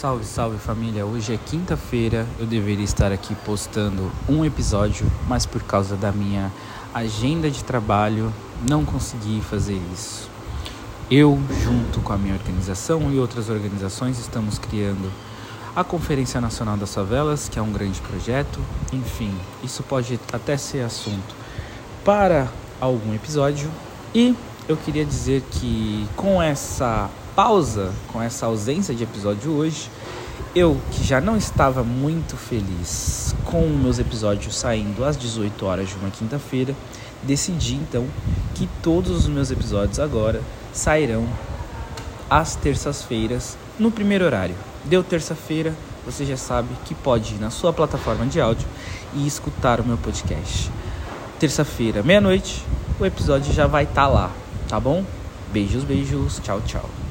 Salve, salve família! Hoje é quinta-feira, eu deveria estar aqui postando um episódio, mas por causa da minha agenda de trabalho não consegui fazer isso. Eu, junto com a minha organização e outras organizações, estamos criando a Conferência Nacional das Favelas, que é um grande projeto. Enfim, isso pode até ser assunto para algum episódio. E eu queria dizer que com essa pausa, com essa ausência de episódio hoje, eu que já não estava muito feliz com meus episódios saindo às 18 horas de uma quinta-feira, decidi então que todos os meus episódios agora sairão às terças-feiras no primeiro horário. Deu terça-feira, você já sabe que pode ir na sua plataforma de áudio e escutar o meu podcast. Terça-feira, meia-noite, o episódio já vai estar tá lá, tá bom? Beijos, beijos, tchau, tchau.